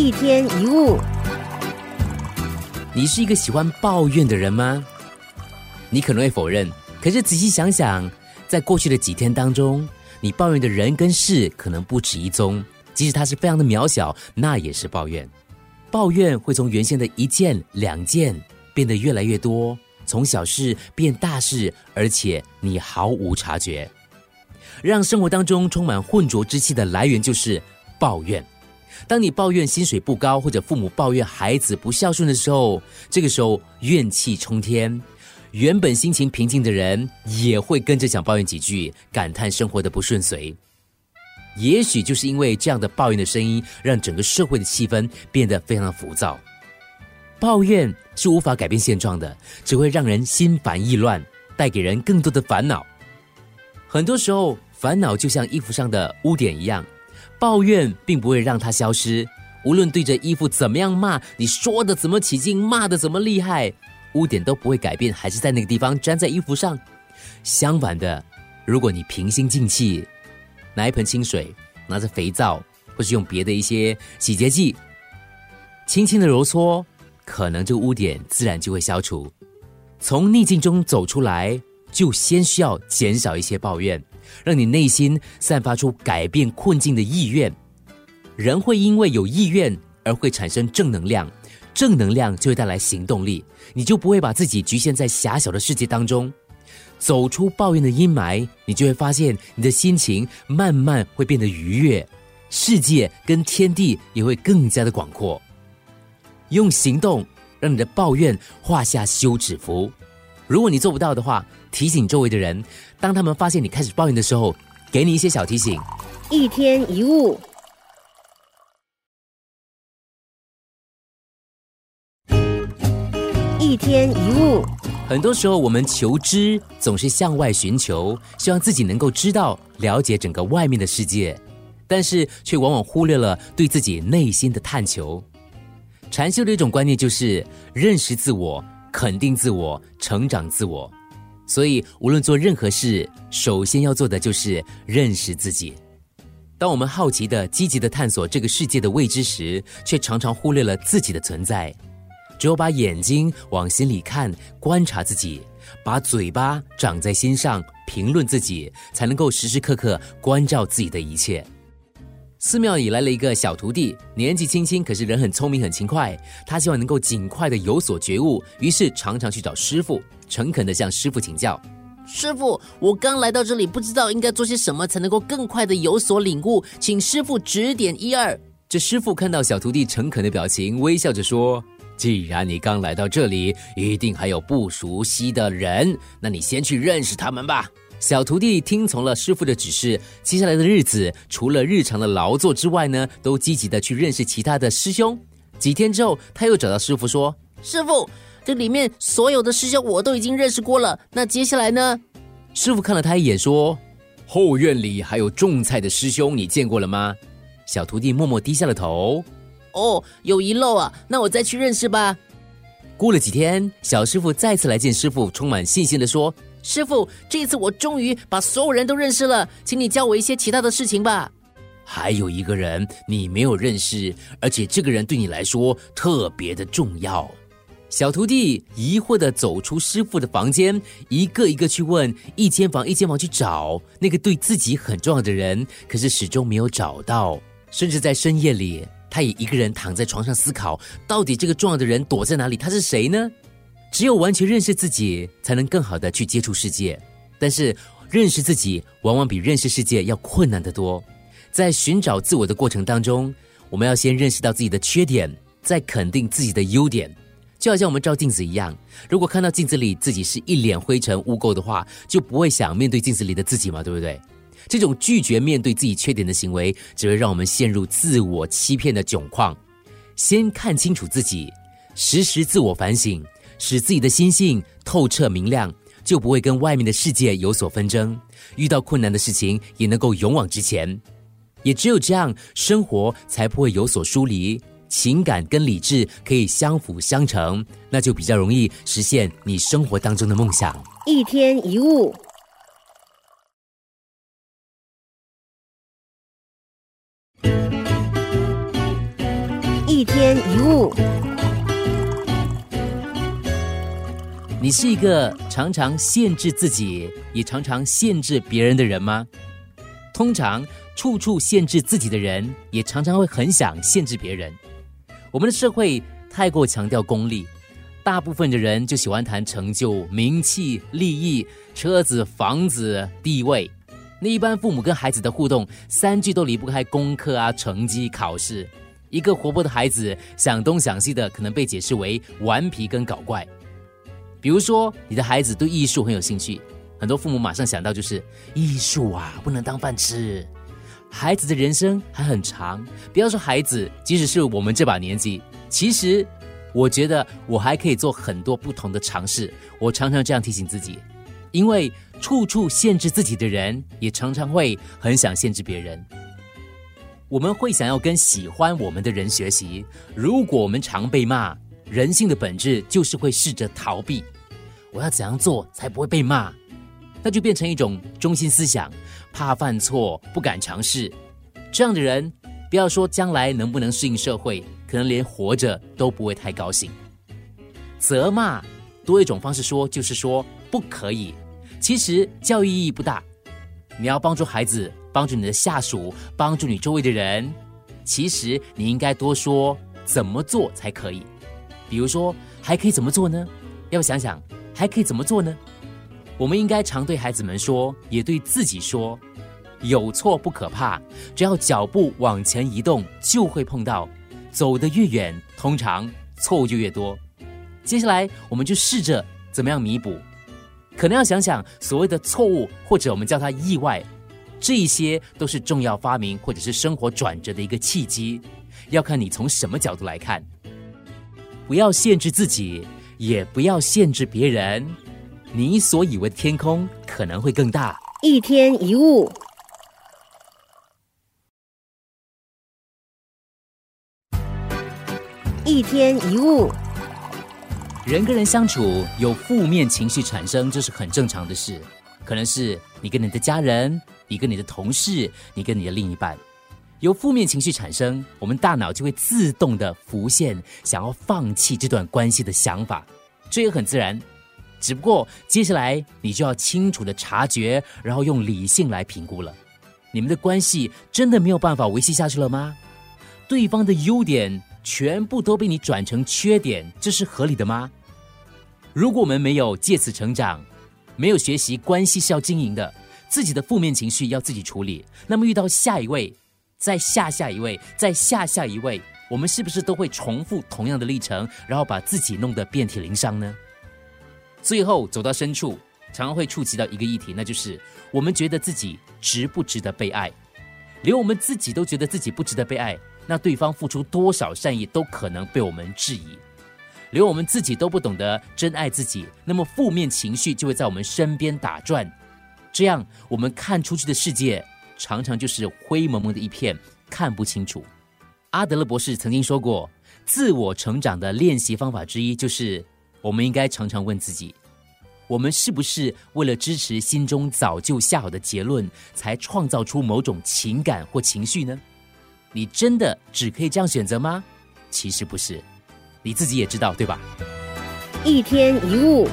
一天一物，你是一个喜欢抱怨的人吗？你可能会否认，可是仔细想想，在过去的几天当中，你抱怨的人跟事可能不止一宗，即使它是非常的渺小，那也是抱怨。抱怨会从原先的一件、两件变得越来越多，从小事变大事，而且你毫无察觉。让生活当中充满浑浊之气的来源就是抱怨。当你抱怨薪水不高，或者父母抱怨孩子不孝顺的时候，这个时候怨气冲天，原本心情平静的人也会跟着想抱怨几句，感叹生活的不顺遂。也许就是因为这样的抱怨的声音，让整个社会的气氛变得非常的浮躁。抱怨是无法改变现状的，只会让人心烦意乱，带给人更多的烦恼。很多时候，烦恼就像衣服上的污点一样。抱怨并不会让它消失，无论对着衣服怎么样骂，你说的怎么起劲，骂的怎么厉害，污点都不会改变，还是在那个地方粘在衣服上。相反的，如果你平心静气，拿一盆清水，拿着肥皂，或是用别的一些洗洁剂，轻轻的揉搓，可能这个污点自然就会消除。从逆境中走出来，就先需要减少一些抱怨。让你内心散发出改变困境的意愿。人会因为有意愿而会产生正能量，正能量就会带来行动力，你就不会把自己局限在狭小的世界当中，走出抱怨的阴霾，你就会发现你的心情慢慢会变得愉悦，世界跟天地也会更加的广阔。用行动让你的抱怨画下休止符。如果你做不到的话，提醒周围的人，当他们发现你开始抱怨的时候，给你一些小提醒。一天一物，一天一物。很多时候，我们求知总是向外寻求，希望自己能够知道、了解整个外面的世界，但是却往往忽略了对自己内心的探求。禅修的一种观念就是认识自我。肯定自我，成长自我，所以无论做任何事，首先要做的就是认识自己。当我们好奇的、积极的探索这个世界的未知时，却常常忽略了自己的存在。只有把眼睛往心里看，观察自己，把嘴巴长在心上，评论自己，才能够时时刻刻关照自己的一切。寺庙里来了一个小徒弟，年纪轻轻，可是人很聪明、很勤快。他希望能够尽快的有所觉悟，于是常常去找师傅，诚恳的向师傅请教：“师傅，我刚来到这里，不知道应该做些什么才能够更快的有所领悟，请师傅指点一二。”这师傅看到小徒弟诚恳的表情，微笑着说：“既然你刚来到这里，一定还有不熟悉的人，那你先去认识他们吧。”小徒弟听从了师傅的指示，接下来的日子除了日常的劳作之外呢，都积极的去认识其他的师兄。几天之后，他又找到师傅说：“师傅，这里面所有的师兄我都已经认识过了，那接下来呢？”师傅看了他一眼说：“后院里还有种菜的师兄，你见过了吗？”小徒弟默默低下了头。哦，有遗漏啊，那我再去认识吧。过了几天，小师傅再次来见师傅，充满信心的说。师傅，这次我终于把所有人都认识了，请你教我一些其他的事情吧。还有一个人你没有认识，而且这个人对你来说特别的重要。小徒弟疑惑的走出师傅的房间，一个一个去问，一间房一间房去找那个对自己很重要的人，可是始终没有找到。甚至在深夜里，他也一个人躺在床上思考，到底这个重要的人躲在哪里？他是谁呢？只有完全认识自己，才能更好的去接触世界。但是，认识自己往往比认识世界要困难得多。在寻找自我的过程当中，我们要先认识到自己的缺点，再肯定自己的优点。就好像我们照镜子一样，如果看到镜子里自己是一脸灰尘污垢的话，就不会想面对镜子里的自己嘛，对不对？这种拒绝面对自己缺点的行为，只会让我们陷入自我欺骗的窘况。先看清楚自己，时时自我反省。使自己的心性透彻明亮，就不会跟外面的世界有所纷争。遇到困难的事情，也能够勇往直前。也只有这样，生活才不会有所疏离，情感跟理智可以相辅相成，那就比较容易实现你生活当中的梦想。一天一物。一天一物，你是一个常常限制自己，也常常限制别人的人吗？通常处处限制自己的人，也常常会很想限制别人。我们的社会太过强调功利，大部分的人就喜欢谈成就、名气、利益、车子、房子、地位。那一般父母跟孩子的互动，三句都离不开功课啊、成绩、考试。一个活泼的孩子想东想西的，可能被解释为顽皮跟搞怪。比如说，你的孩子对艺术很有兴趣，很多父母马上想到就是艺术啊，不能当饭吃。孩子的人生还很长，不要说孩子，即使是我们这把年纪，其实我觉得我还可以做很多不同的尝试。我常常这样提醒自己，因为处处限制自己的人，也常常会很想限制别人。我们会想要跟喜欢我们的人学习。如果我们常被骂，人性的本质就是会试着逃避。我要怎样做才不会被骂？那就变成一种中心思想，怕犯错，不敢尝试。这样的人，不要说将来能不能适应社会，可能连活着都不会太高兴。责骂多一种方式说，就是说不可以。其实教育意义不大。你要帮助孩子。帮助你的下属，帮助你周围的人，其实你应该多说怎么做才可以。比如说，还可以怎么做呢？要想想，还可以怎么做呢？我们应该常对孩子们说，也对自己说：有错不可怕，只要脚步往前移动，就会碰到。走得越远，通常错误就越多。接下来，我们就试着怎么样弥补。可能要想想所谓的错误，或者我们叫它意外。这一些都是重要发明或者是生活转折的一个契机，要看你从什么角度来看。不要限制自己，也不要限制别人。你所以为的天空可能会更大。一天一物，一天一物，人跟人相处有负面情绪产生，这是很正常的事。可能是你跟你的家人。你跟你的同事，你跟你的另一半，由负面情绪产生，我们大脑就会自动的浮现想要放弃这段关系的想法，这也很自然。只不过接下来你就要清楚的察觉，然后用理性来评估了。你们的关系真的没有办法维系下去了吗？对方的优点全部都被你转成缺点，这是合理的吗？如果我们没有借此成长，没有学习关系是要经营的。自己的负面情绪要自己处理，那么遇到下一位，再下下一位，再下下一位，我们是不是都会重复同样的历程，然后把自己弄得遍体鳞伤呢？最后走到深处，常常会触及到一个议题，那就是我们觉得自己值不值得被爱？连我们自己都觉得自己不值得被爱，那对方付出多少善意都可能被我们质疑。连我们自己都不懂得真爱自己，那么负面情绪就会在我们身边打转。这样，我们看出去的世界常常就是灰蒙蒙的一片，看不清楚。阿德勒博士曾经说过，自我成长的练习方法之一就是，我们应该常常问自己：我们是不是为了支持心中早就下好的结论，才创造出某种情感或情绪呢？你真的只可以这样选择吗？其实不是，你自己也知道，对吧？一天一物。